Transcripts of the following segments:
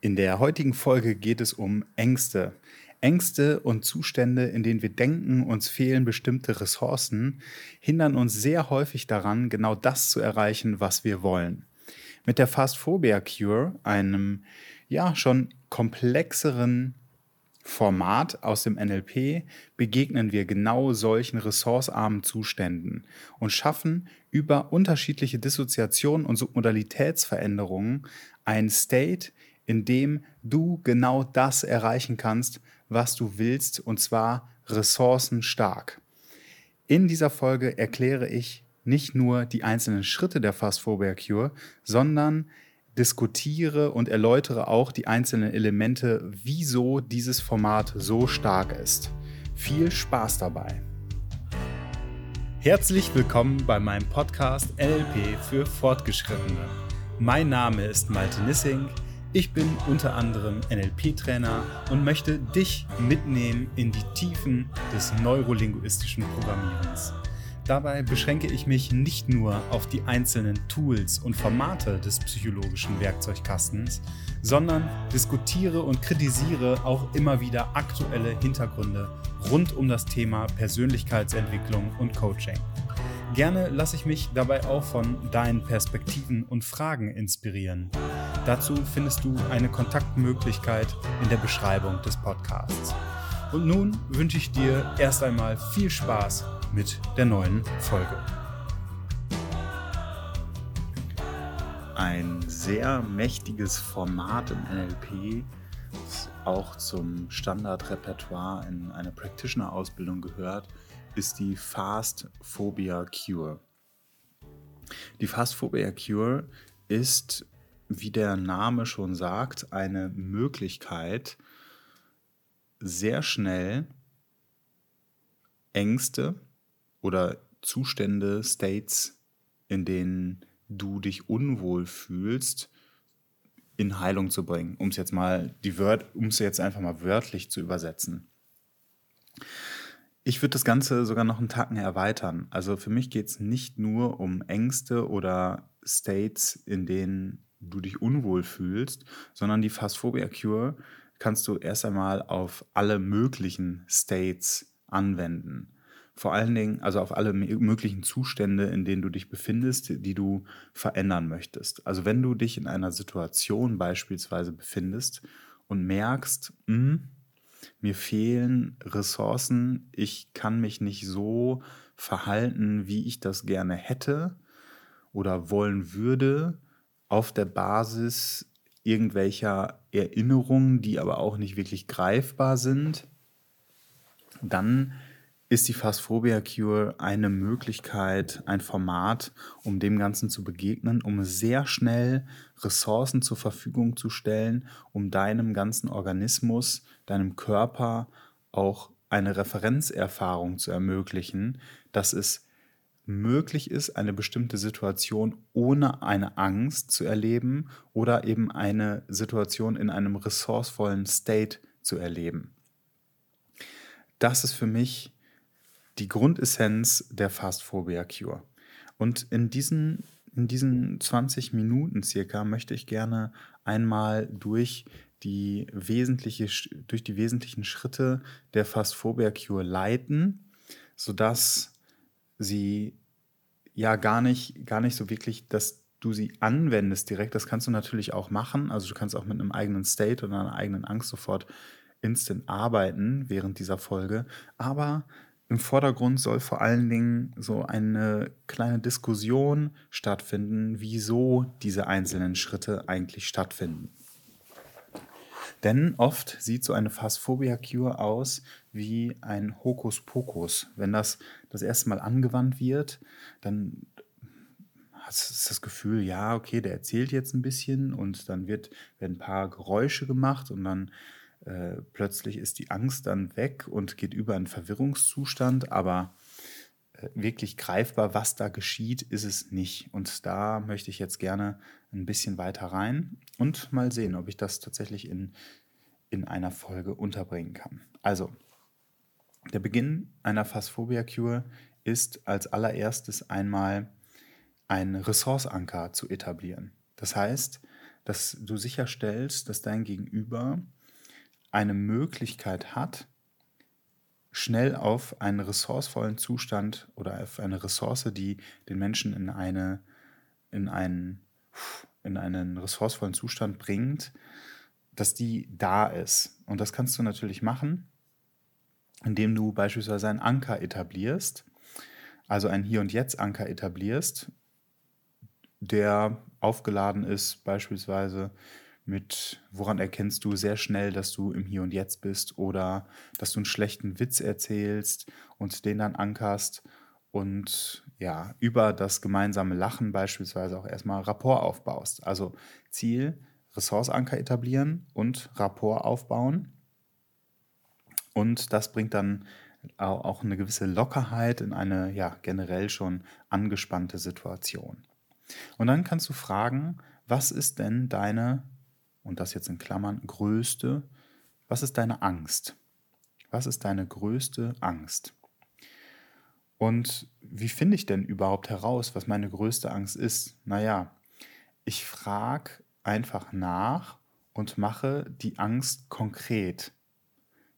In der heutigen Folge geht es um Ängste. Ängste und Zustände, in denen wir denken, uns fehlen bestimmte Ressourcen, hindern uns sehr häufig daran, genau das zu erreichen, was wir wollen. Mit der Fast Phobia Cure, einem ja schon komplexeren Format aus dem NLP begegnen wir genau solchen ressourcearmen Zuständen und schaffen über unterschiedliche Dissoziationen und Submodalitätsveränderungen ein State, in dem du genau das erreichen kannst, was du willst, und zwar ressourcenstark. In dieser Folge erkläre ich nicht nur die einzelnen Schritte der Fast Phobia Cure, sondern diskutiere und erläutere auch die einzelnen Elemente, wieso dieses Format so stark ist. Viel Spaß dabei! Herzlich willkommen bei meinem Podcast NLP für Fortgeschrittene. Mein Name ist Malte Nissing. Ich bin unter anderem NLP-Trainer und möchte dich mitnehmen in die Tiefen des neurolinguistischen Programmierens. Dabei beschränke ich mich nicht nur auf die einzelnen Tools und Formate des psychologischen Werkzeugkastens, sondern diskutiere und kritisiere auch immer wieder aktuelle Hintergründe rund um das Thema Persönlichkeitsentwicklung und Coaching. Gerne lasse ich mich dabei auch von deinen Perspektiven und Fragen inspirieren. Dazu findest du eine Kontaktmöglichkeit in der Beschreibung des Podcasts. Und nun wünsche ich dir erst einmal viel Spaß mit der neuen Folge. Ein sehr mächtiges Format im NLP, das auch zum Standardrepertoire in einer Practitioner-Ausbildung gehört, ist die Fast Phobia Cure. Die Fast Phobia Cure ist, wie der Name schon sagt, eine Möglichkeit, sehr schnell Ängste oder Zustände, States, in denen du dich unwohl fühlst, in Heilung zu bringen, um es jetzt mal die Wört, um es jetzt einfach mal wörtlich zu übersetzen. Ich würde das Ganze sogar noch einen Tacken erweitern. Also für mich geht es nicht nur um Ängste oder States, in denen du dich unwohl fühlst, sondern die Phasphobia Cure kannst du erst einmal auf alle möglichen States anwenden vor allen Dingen, also auf alle möglichen Zustände, in denen du dich befindest, die du verändern möchtest. Also wenn du dich in einer Situation beispielsweise befindest und merkst, mh, hm, mir fehlen Ressourcen, ich kann mich nicht so verhalten, wie ich das gerne hätte oder wollen würde, auf der Basis irgendwelcher Erinnerungen, die aber auch nicht wirklich greifbar sind, dann ist die Phasphobia Cure eine Möglichkeit, ein Format, um dem Ganzen zu begegnen, um sehr schnell Ressourcen zur Verfügung zu stellen, um deinem ganzen Organismus, deinem Körper auch eine Referenzerfahrung zu ermöglichen, dass es möglich ist, eine bestimmte Situation ohne eine Angst zu erleben oder eben eine Situation in einem ressourcevollen State zu erleben. Das ist für mich die Grundessenz der Fast Phobia Cure. Und in diesen, in diesen 20 Minuten circa möchte ich gerne einmal durch die, wesentliche, durch die wesentlichen Schritte der Fast Phobia Cure leiten, sodass sie ja gar nicht, gar nicht so wirklich, dass du sie anwendest direkt. Das kannst du natürlich auch machen. Also du kannst auch mit einem eigenen State oder einer eigenen Angst sofort instant arbeiten während dieser Folge. Aber im Vordergrund soll vor allen Dingen so eine kleine Diskussion stattfinden, wieso diese einzelnen Schritte eigentlich stattfinden. Denn oft sieht so eine Phasphobia-Cure aus wie ein Hokuspokus. Wenn das das erste Mal angewandt wird, dann hast du das Gefühl, ja, okay, der erzählt jetzt ein bisschen und dann wird, werden ein paar Geräusche gemacht und dann äh, plötzlich ist die Angst dann weg und geht über einen Verwirrungszustand, aber äh, wirklich greifbar, was da geschieht, ist es nicht. Und da möchte ich jetzt gerne ein bisschen weiter rein und mal sehen, ob ich das tatsächlich in, in einer Folge unterbringen kann. Also, der Beginn einer Phasphobia-Cure ist als allererstes einmal ein Ressourceanker zu etablieren. Das heißt, dass du sicherstellst, dass dein Gegenüber eine Möglichkeit hat, schnell auf einen ressourcevollen Zustand oder auf eine Ressource, die den Menschen in, eine, in, einen, in einen ressourcevollen Zustand bringt, dass die da ist. Und das kannst du natürlich machen, indem du beispielsweise einen Anker etablierst, also einen Hier- und Jetzt-Anker etablierst, der aufgeladen ist, beispielsweise mit, woran erkennst du sehr schnell, dass du im Hier und Jetzt bist oder dass du einen schlechten Witz erzählst und den dann ankerst und ja, über das gemeinsame Lachen beispielsweise auch erstmal Rapport aufbaust. Also Ziel, Ressourceanker etablieren und Rapport aufbauen. Und das bringt dann auch eine gewisse Lockerheit in eine ja generell schon angespannte Situation. Und dann kannst du fragen, was ist denn deine, und das jetzt in Klammern, größte, was ist deine Angst? Was ist deine größte Angst? Und wie finde ich denn überhaupt heraus, was meine größte Angst ist? Naja, ich frage einfach nach und mache die Angst konkret.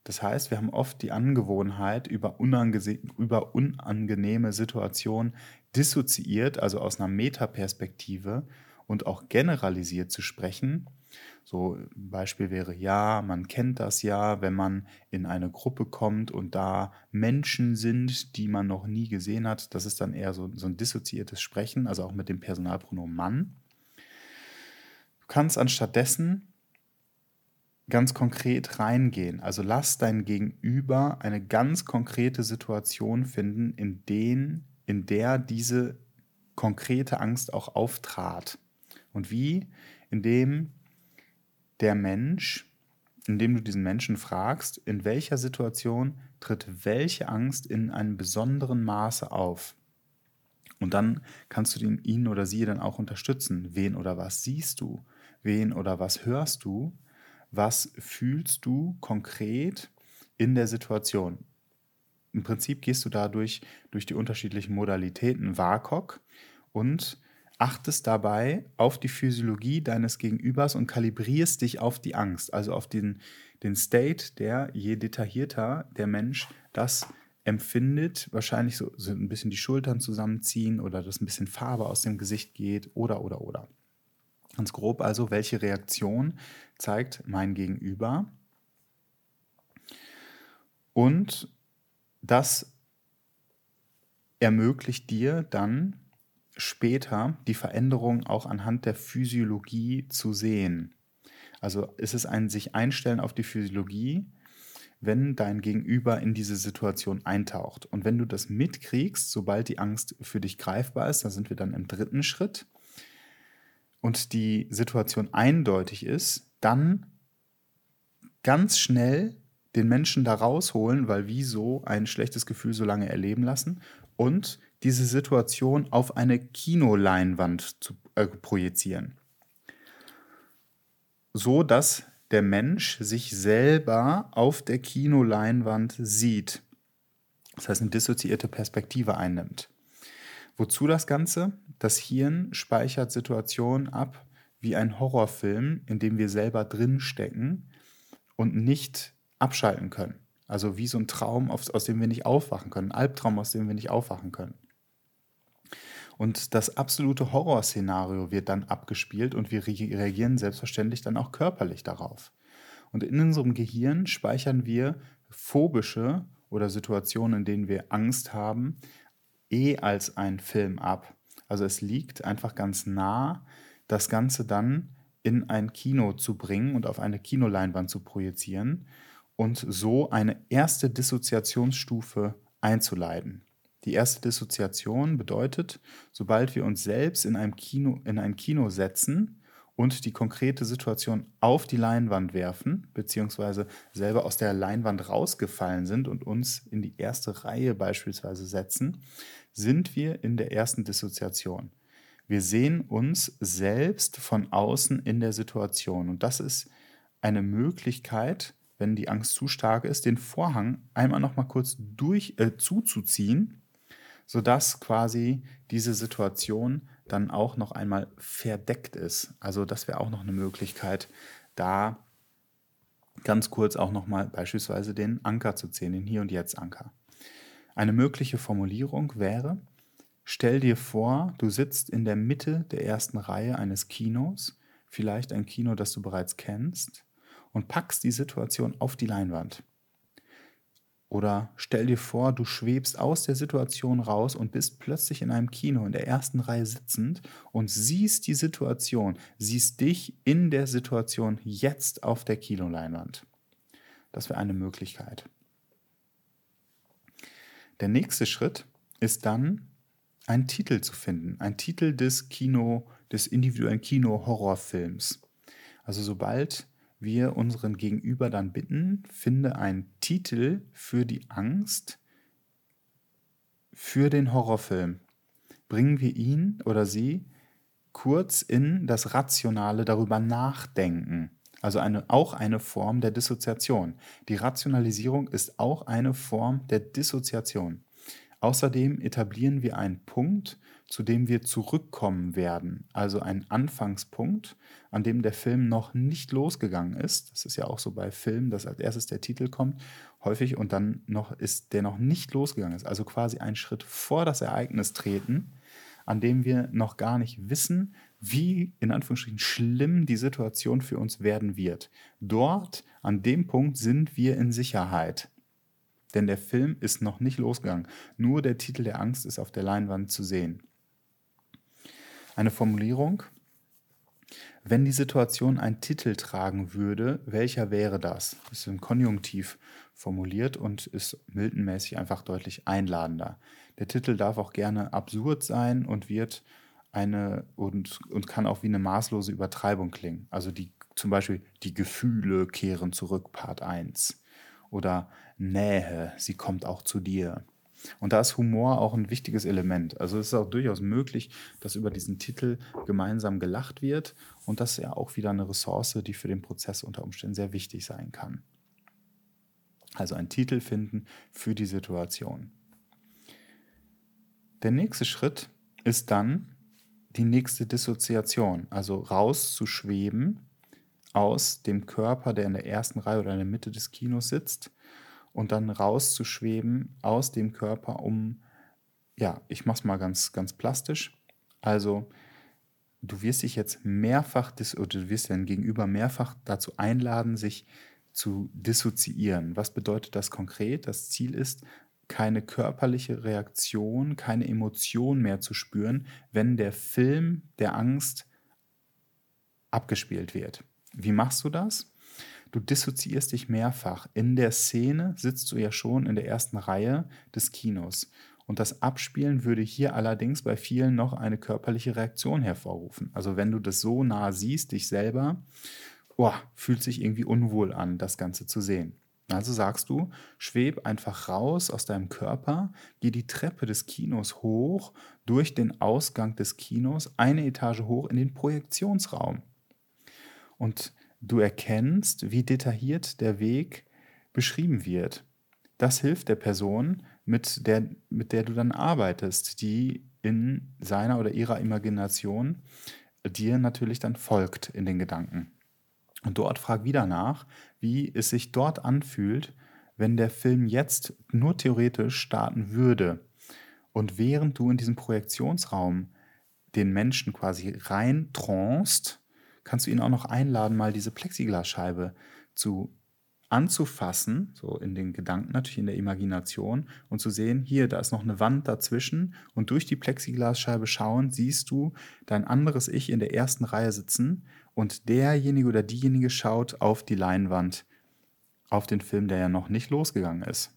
Das heißt, wir haben oft die Angewohnheit, über, über unangenehme Situationen dissoziiert, also aus einer Metaperspektive und auch generalisiert zu sprechen. So ein Beispiel wäre, ja, man kennt das ja, wenn man in eine Gruppe kommt und da Menschen sind, die man noch nie gesehen hat. Das ist dann eher so, so ein dissoziiertes Sprechen, also auch mit dem Personalpronomen Mann. Du kannst anstattdessen ganz konkret reingehen. Also lass dein Gegenüber eine ganz konkrete Situation finden, in, den, in der diese konkrete Angst auch auftrat. Und wie? Indem der Mensch, indem du diesen Menschen fragst, in welcher Situation tritt welche Angst in einem besonderen Maße auf. Und dann kannst du ihn oder sie dann auch unterstützen. Wen oder was siehst du? Wen oder was hörst du? was fühlst du konkret in der Situation. Im Prinzip gehst du dadurch durch die unterschiedlichen Modalitäten WAKOK und achtest dabei auf die Physiologie deines Gegenübers und kalibrierst dich auf die Angst, also auf den, den State, der je detaillierter der Mensch das empfindet, wahrscheinlich so, so ein bisschen die Schultern zusammenziehen oder dass ein bisschen Farbe aus dem Gesicht geht oder oder oder. Ganz grob also, welche Reaktion zeigt mein Gegenüber? Und das ermöglicht dir dann später die Veränderung auch anhand der Physiologie zu sehen. Also ist es ein sich einstellen auf die Physiologie, wenn dein Gegenüber in diese Situation eintaucht. Und wenn du das mitkriegst, sobald die Angst für dich greifbar ist, da sind wir dann im dritten Schritt, und die Situation eindeutig ist, dann ganz schnell den Menschen da rausholen, weil wieso ein schlechtes Gefühl so lange erleben lassen und diese Situation auf eine Kinoleinwand zu äh, projizieren. So dass der Mensch sich selber auf der Kinoleinwand sieht. Das heißt, eine dissoziierte Perspektive einnimmt. Wozu das Ganze? Das Hirn speichert Situationen ab wie ein Horrorfilm, in dem wir selber drinstecken und nicht abschalten können. Also wie so ein Traum, aus dem wir nicht aufwachen können, ein Albtraum, aus dem wir nicht aufwachen können. Und das absolute Horrorszenario wird dann abgespielt und wir reagieren selbstverständlich dann auch körperlich darauf. Und in unserem Gehirn speichern wir phobische oder Situationen, in denen wir Angst haben, eh als ein Film ab. Also es liegt einfach ganz nah, das Ganze dann in ein Kino zu bringen und auf eine Kinoleinwand zu projizieren und so eine erste Dissoziationsstufe einzuleiten. Die erste Dissoziation bedeutet, sobald wir uns selbst in einem Kino, in ein Kino setzen, und die konkrete Situation auf die Leinwand werfen, beziehungsweise selber aus der Leinwand rausgefallen sind und uns in die erste Reihe beispielsweise setzen, sind wir in der ersten Dissoziation. Wir sehen uns selbst von außen in der Situation. Und das ist eine Möglichkeit, wenn die Angst zu stark ist, den Vorhang einmal noch mal kurz durch, äh, zuzuziehen, sodass quasi diese Situation dann auch noch einmal verdeckt ist. Also das wäre auch noch eine Möglichkeit, da ganz kurz auch nochmal beispielsweise den Anker zu zählen, den Hier- und Jetzt-Anker. Eine mögliche Formulierung wäre, stell dir vor, du sitzt in der Mitte der ersten Reihe eines Kinos, vielleicht ein Kino, das du bereits kennst, und packst die Situation auf die Leinwand. Oder stell dir vor, du schwebst aus der Situation raus und bist plötzlich in einem Kino in der ersten Reihe sitzend und siehst die Situation, siehst dich in der Situation jetzt auf der Kinoleinwand. Das wäre eine Möglichkeit. Der nächste Schritt ist dann, einen Titel zu finden, ein Titel des Kino, des individuellen Kino-Horrorfilms. Also sobald wir unseren Gegenüber dann bitten, finde einen Titel für die Angst für den Horrorfilm. Bringen wir ihn oder sie kurz in das Rationale darüber nachdenken. Also eine, auch eine Form der Dissoziation. Die Rationalisierung ist auch eine Form der Dissoziation. Außerdem etablieren wir einen Punkt, zu dem wir zurückkommen werden. Also einen Anfangspunkt, an dem der Film noch nicht losgegangen ist. Das ist ja auch so bei Filmen, dass als erstes der Titel kommt, häufig und dann noch ist der noch nicht losgegangen ist. Also quasi einen Schritt vor das Ereignis treten, an dem wir noch gar nicht wissen, wie in Anführungsstrichen schlimm die Situation für uns werden wird. Dort, an dem Punkt, sind wir in Sicherheit. Denn der Film ist noch nicht losgegangen. Nur der Titel der Angst ist auf der Leinwand zu sehen. Eine Formulierung. Wenn die Situation einen Titel tragen würde, welcher wäre das? Das ist im Konjunktiv formuliert und ist Milton-mäßig einfach deutlich einladender. Der Titel darf auch gerne absurd sein und wird eine und, und kann auch wie eine maßlose Übertreibung klingen. Also die, zum Beispiel die Gefühle kehren zurück, Part 1 oder Nähe, sie kommt auch zu dir. Und da ist Humor auch ein wichtiges Element. Also es ist auch durchaus möglich, dass über diesen Titel gemeinsam gelacht wird. Und das ist ja auch wieder eine Ressource, die für den Prozess unter Umständen sehr wichtig sein kann. Also einen Titel finden für die Situation. Der nächste Schritt ist dann die nächste Dissoziation, also rauszuschweben aus dem Körper, der in der ersten Reihe oder in der Mitte des Kinos sitzt und dann rauszuschweben aus dem Körper, um, ja, ich mach's mal ganz, ganz plastisch. Also, du wirst dich jetzt mehrfach, oder du wirst dein Gegenüber mehrfach dazu einladen, sich zu dissoziieren. Was bedeutet das konkret? Das Ziel ist, keine körperliche Reaktion, keine Emotion mehr zu spüren, wenn der Film der Angst abgespielt wird. Wie machst du das? Du dissoziierst dich mehrfach. In der Szene sitzt du ja schon in der ersten Reihe des Kinos. Und das Abspielen würde hier allerdings bei vielen noch eine körperliche Reaktion hervorrufen. Also wenn du das so nah siehst, dich selber, oh, fühlt sich irgendwie unwohl an, das Ganze zu sehen. Also sagst du, schweb einfach raus aus deinem Körper, geh die Treppe des Kinos hoch, durch den Ausgang des Kinos, eine Etage hoch in den Projektionsraum. Und du erkennst, wie detailliert der Weg beschrieben wird. Das hilft der Person, mit der, mit der du dann arbeitest, die in seiner oder ihrer Imagination dir natürlich dann folgt in den Gedanken. Und dort frag wieder nach, wie es sich dort anfühlt, wenn der Film jetzt nur theoretisch starten würde. Und während du in diesem Projektionsraum den Menschen quasi rein tranced, kannst du ihn auch noch einladen, mal diese Plexiglasscheibe zu anzufassen, so in den Gedanken natürlich in der Imagination und zu sehen, hier, da ist noch eine Wand dazwischen und durch die Plexiglasscheibe schauen, siehst du dein anderes Ich in der ersten Reihe sitzen und derjenige oder diejenige schaut auf die Leinwand, auf den Film, der ja noch nicht losgegangen ist.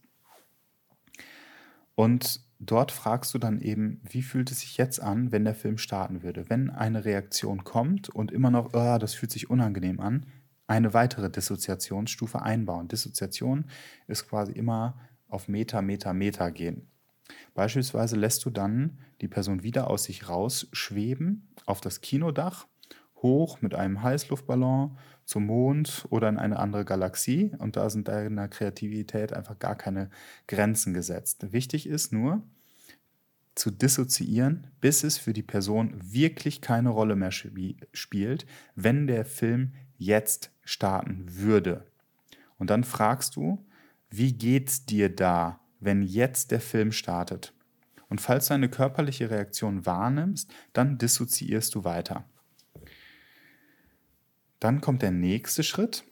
Und dort fragst du dann eben, wie fühlt es sich jetzt an, wenn der Film starten würde? Wenn eine Reaktion kommt und immer noch, oh, das fühlt sich unangenehm an, eine weitere Dissoziationsstufe einbauen. Dissoziation ist quasi immer auf Meter, Meter, Meter gehen. Beispielsweise lässt du dann die Person wieder aus sich rausschweben auf das Kinodach, hoch mit einem Heißluftballon zum Mond oder in eine andere Galaxie und da sind deiner Kreativität einfach gar keine Grenzen gesetzt. Wichtig ist nur, zu dissoziieren, bis es für die Person wirklich keine Rolle mehr spielt, wenn der Film jetzt starten würde. Und dann fragst du, wie geht's dir da, wenn jetzt der Film startet? Und falls du eine körperliche Reaktion wahrnimmst, dann dissoziierst du weiter. Dann kommt der nächste Schritt,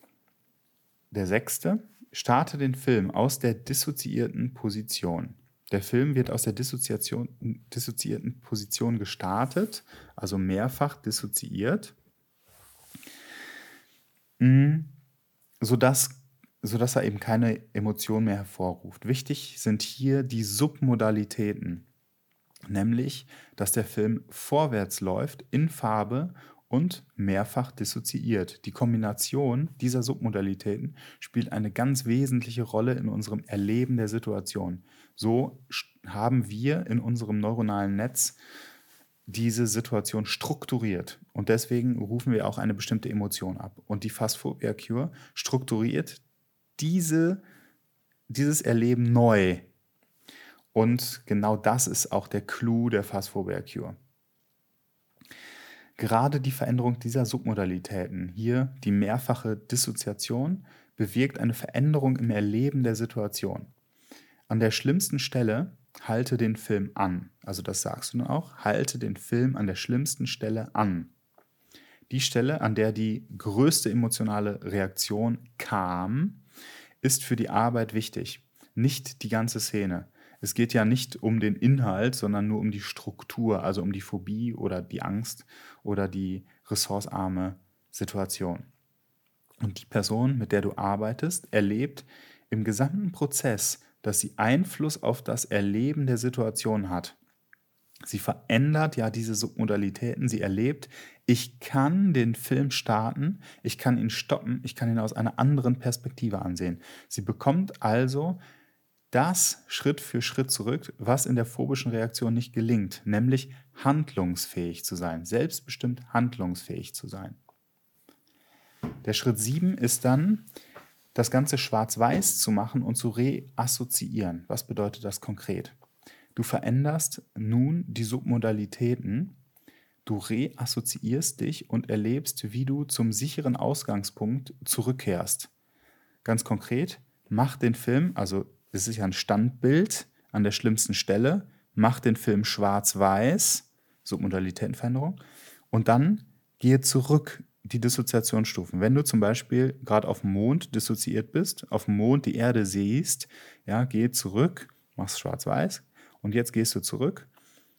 der sechste. Starte den Film aus der dissoziierten Position. Der Film wird aus der dissoziierten Position gestartet, also mehrfach dissoziiert, mm, sodass, sodass er eben keine Emotion mehr hervorruft. Wichtig sind hier die Submodalitäten, nämlich, dass der Film vorwärts läuft in Farbe und mehrfach dissoziiert. Die Kombination dieser Submodalitäten spielt eine ganz wesentliche Rolle in unserem Erleben der Situation. So haben wir in unserem neuronalen Netz diese Situation strukturiert und deswegen rufen wir auch eine bestimmte Emotion ab. Und die Phasphobia Cure strukturiert diese, dieses Erleben neu. Und genau das ist auch der Clou der Phasphobia Cure. Gerade die Veränderung dieser Submodalitäten, hier die mehrfache Dissoziation, bewirkt eine Veränderung im Erleben der Situation. An der schlimmsten Stelle halte den Film an. Also das sagst du nun auch, halte den Film an der schlimmsten Stelle an. Die Stelle, an der die größte emotionale Reaktion kam, ist für die Arbeit wichtig, nicht die ganze Szene. Es geht ja nicht um den Inhalt, sondern nur um die Struktur, also um die Phobie oder die Angst oder die ressourcearme Situation. Und die Person, mit der du arbeitest, erlebt im gesamten Prozess, dass sie Einfluss auf das Erleben der Situation hat. Sie verändert ja diese Submodalitäten, sie erlebt, ich kann den Film starten, ich kann ihn stoppen, ich kann ihn aus einer anderen Perspektive ansehen. Sie bekommt also das Schritt für Schritt zurück, was in der phobischen Reaktion nicht gelingt, nämlich handlungsfähig zu sein, selbstbestimmt handlungsfähig zu sein. Der Schritt 7 ist dann, das Ganze schwarz-weiß zu machen und zu reassoziieren. Was bedeutet das konkret? Du veränderst nun die Submodalitäten, du reassoziierst dich und erlebst, wie du zum sicheren Ausgangspunkt zurückkehrst. Ganz konkret, mach den Film, also es ist ja ein Standbild an der schlimmsten Stelle, macht den Film schwarz-weiß, Submodalitätenveränderung, und dann gehe zurück die Dissoziationsstufen. Wenn du zum Beispiel gerade auf dem Mond dissoziiert bist, auf dem Mond die Erde siehst, ja, geh zurück, machst schwarz-weiß und jetzt gehst du zurück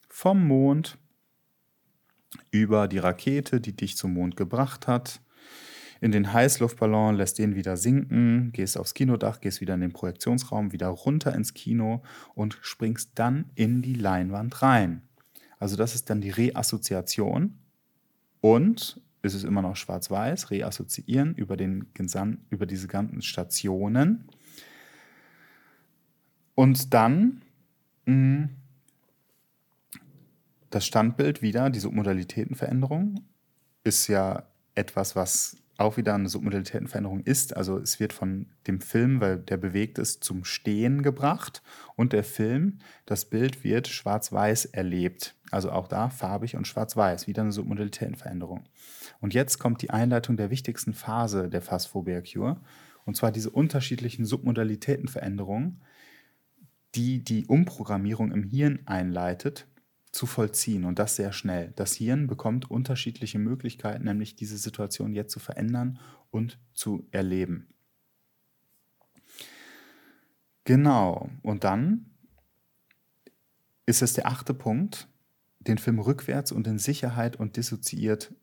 vom Mond über die Rakete, die dich zum Mond gebracht hat, in den Heißluftballon, lässt den wieder sinken, gehst aufs Kinodach, gehst wieder in den Projektionsraum, wieder runter ins Kino und springst dann in die Leinwand rein. Also das ist dann die Reassoziation und ist es immer noch schwarz-weiß, reassoziieren über, den, über diese ganzen Stationen. Und dann mh, mm, das Standbild wieder, diese Modalitätenveränderung, ist ja etwas, was auch wieder eine Submodalitätenveränderung ist. Also es wird von dem Film, weil der bewegt ist, zum Stehen gebracht und der Film, das Bild wird schwarz-weiß erlebt. Also auch da farbig und schwarz-weiß, wieder eine Submodalitätenveränderung. Und jetzt kommt die Einleitung der wichtigsten Phase der Phasphobia Cure, und zwar diese unterschiedlichen Submodalitätenveränderungen, die die Umprogrammierung im Hirn einleitet zu vollziehen und das sehr schnell. Das Hirn bekommt unterschiedliche Möglichkeiten, nämlich diese Situation jetzt zu verändern und zu erleben. Genau, und dann ist es der achte Punkt, den Film rückwärts und in Sicherheit und dissoziiert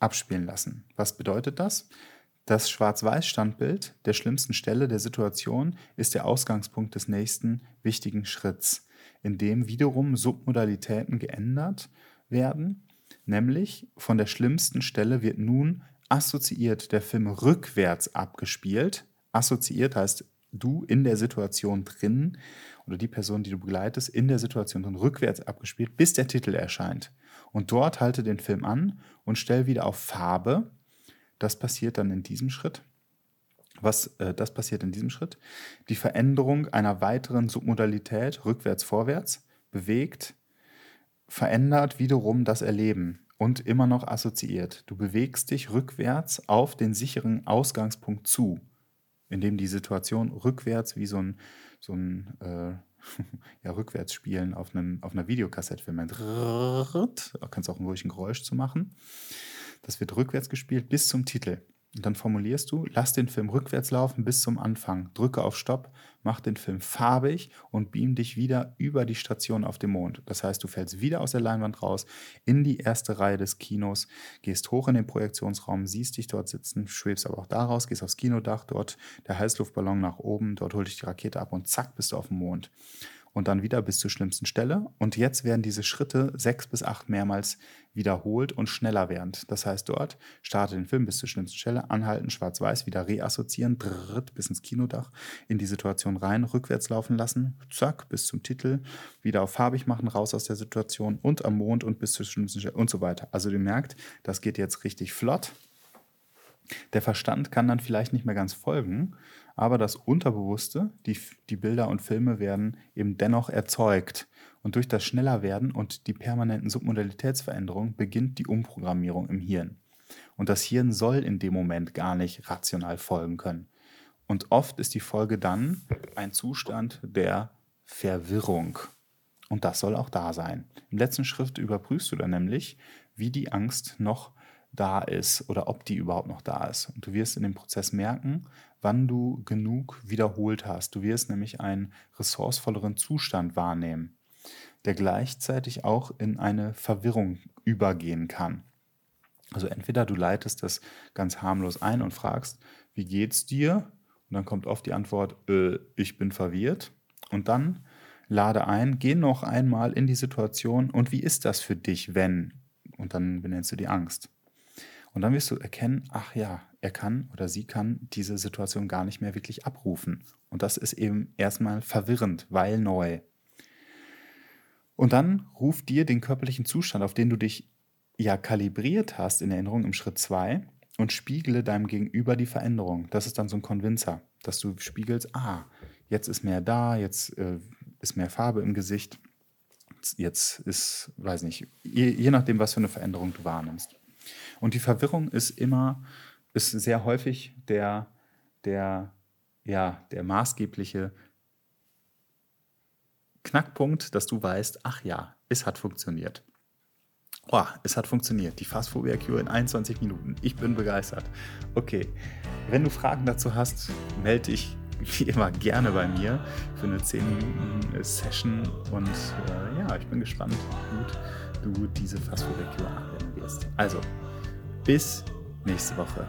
abspielen lassen. Was bedeutet das? Das Schwarz-Weiß-Standbild der schlimmsten Stelle der Situation ist der Ausgangspunkt des nächsten wichtigen Schritts in dem wiederum Submodalitäten geändert werden. Nämlich von der schlimmsten Stelle wird nun assoziiert der Film rückwärts abgespielt. Assoziiert heißt du in der Situation drin oder die Person, die du begleitest, in der Situation drin rückwärts abgespielt, bis der Titel erscheint. Und dort halte den Film an und stell wieder auf Farbe. Das passiert dann in diesem Schritt. Was äh, das passiert in diesem Schritt? Die Veränderung einer weiteren Submodalität rückwärts, vorwärts bewegt, verändert wiederum das Erleben und immer noch assoziiert. Du bewegst dich rückwärts auf den sicheren Ausgangspunkt zu, indem die Situation rückwärts wie so ein, so ein äh, ja, rückwärts auf, einem, auf einer Videokassette filmen. Kannst auch ein ruhiges Geräusch zu machen. Das wird rückwärts gespielt bis zum Titel. Und dann formulierst du, lass den Film rückwärts laufen bis zum Anfang, drücke auf Stopp, mach den Film farbig und beam dich wieder über die Station auf dem Mond. Das heißt, du fällst wieder aus der Leinwand raus, in die erste Reihe des Kinos, gehst hoch in den Projektionsraum, siehst dich dort sitzen, schwebst aber auch da raus, gehst aufs Kinodach, dort der Heißluftballon nach oben, dort holt dich die Rakete ab und zack, bist du auf dem Mond und dann wieder bis zur schlimmsten Stelle. Und jetzt werden diese Schritte sechs bis acht mehrmals wiederholt und schneller werdend. Das heißt, dort starte den Film bis zur schlimmsten Stelle, anhalten, schwarz-weiß, wieder reassoziieren, dritt bis ins Kinodach, in die Situation rein, rückwärts laufen lassen, zack, bis zum Titel, wieder auf farbig machen, raus aus der Situation und am Mond und bis zur schlimmsten Stelle und so weiter. Also ihr merkt, das geht jetzt richtig flott. Der Verstand kann dann vielleicht nicht mehr ganz folgen, aber das Unterbewusste, die, die Bilder und Filme werden eben dennoch erzeugt. Und durch das Schnellerwerden und die permanenten Submodalitätsveränderungen beginnt die Umprogrammierung im Hirn. Und das Hirn soll in dem Moment gar nicht rational folgen können. Und oft ist die Folge dann ein Zustand der Verwirrung. Und das soll auch da sein. Im letzten Schritt überprüfst du dann nämlich, wie die Angst noch da ist oder ob die überhaupt noch da ist. Und du wirst in dem Prozess merken, wann du genug wiederholt hast. Du wirst nämlich einen ressourcevolleren Zustand wahrnehmen, der gleichzeitig auch in eine Verwirrung übergehen kann. Also entweder du leitest das ganz harmlos ein und fragst, wie geht's dir? Und dann kommt oft die Antwort, äh, ich bin verwirrt. Und dann lade ein, geh noch einmal in die Situation und wie ist das für dich, wenn? Und dann benennst du die Angst. Und dann wirst du erkennen, ach ja, er kann oder sie kann diese Situation gar nicht mehr wirklich abrufen. Und das ist eben erstmal verwirrend, weil neu. Und dann ruf dir den körperlichen Zustand, auf den du dich ja kalibriert hast in Erinnerung im Schritt 2 und spiegle deinem Gegenüber die Veränderung. Das ist dann so ein Konvinzer, dass du spiegelst, ah, jetzt ist mehr da, jetzt äh, ist mehr Farbe im Gesicht, jetzt ist, weiß nicht, je, je nachdem, was für eine Veränderung du wahrnimmst. Und die Verwirrung ist immer, ist sehr häufig der, der, ja, der maßgebliche Knackpunkt, dass du weißt, ach ja, es hat funktioniert. Oh, es hat funktioniert. Die Fastphobia Cure in 21 Minuten. Ich bin begeistert. Okay, wenn du Fragen dazu hast, melde dich wie immer gerne bei mir für eine 10 Minuten Session. Und äh, ja, ich bin gespannt, gut du diese Cure anwenden wirst. Also, bis nächste Woche.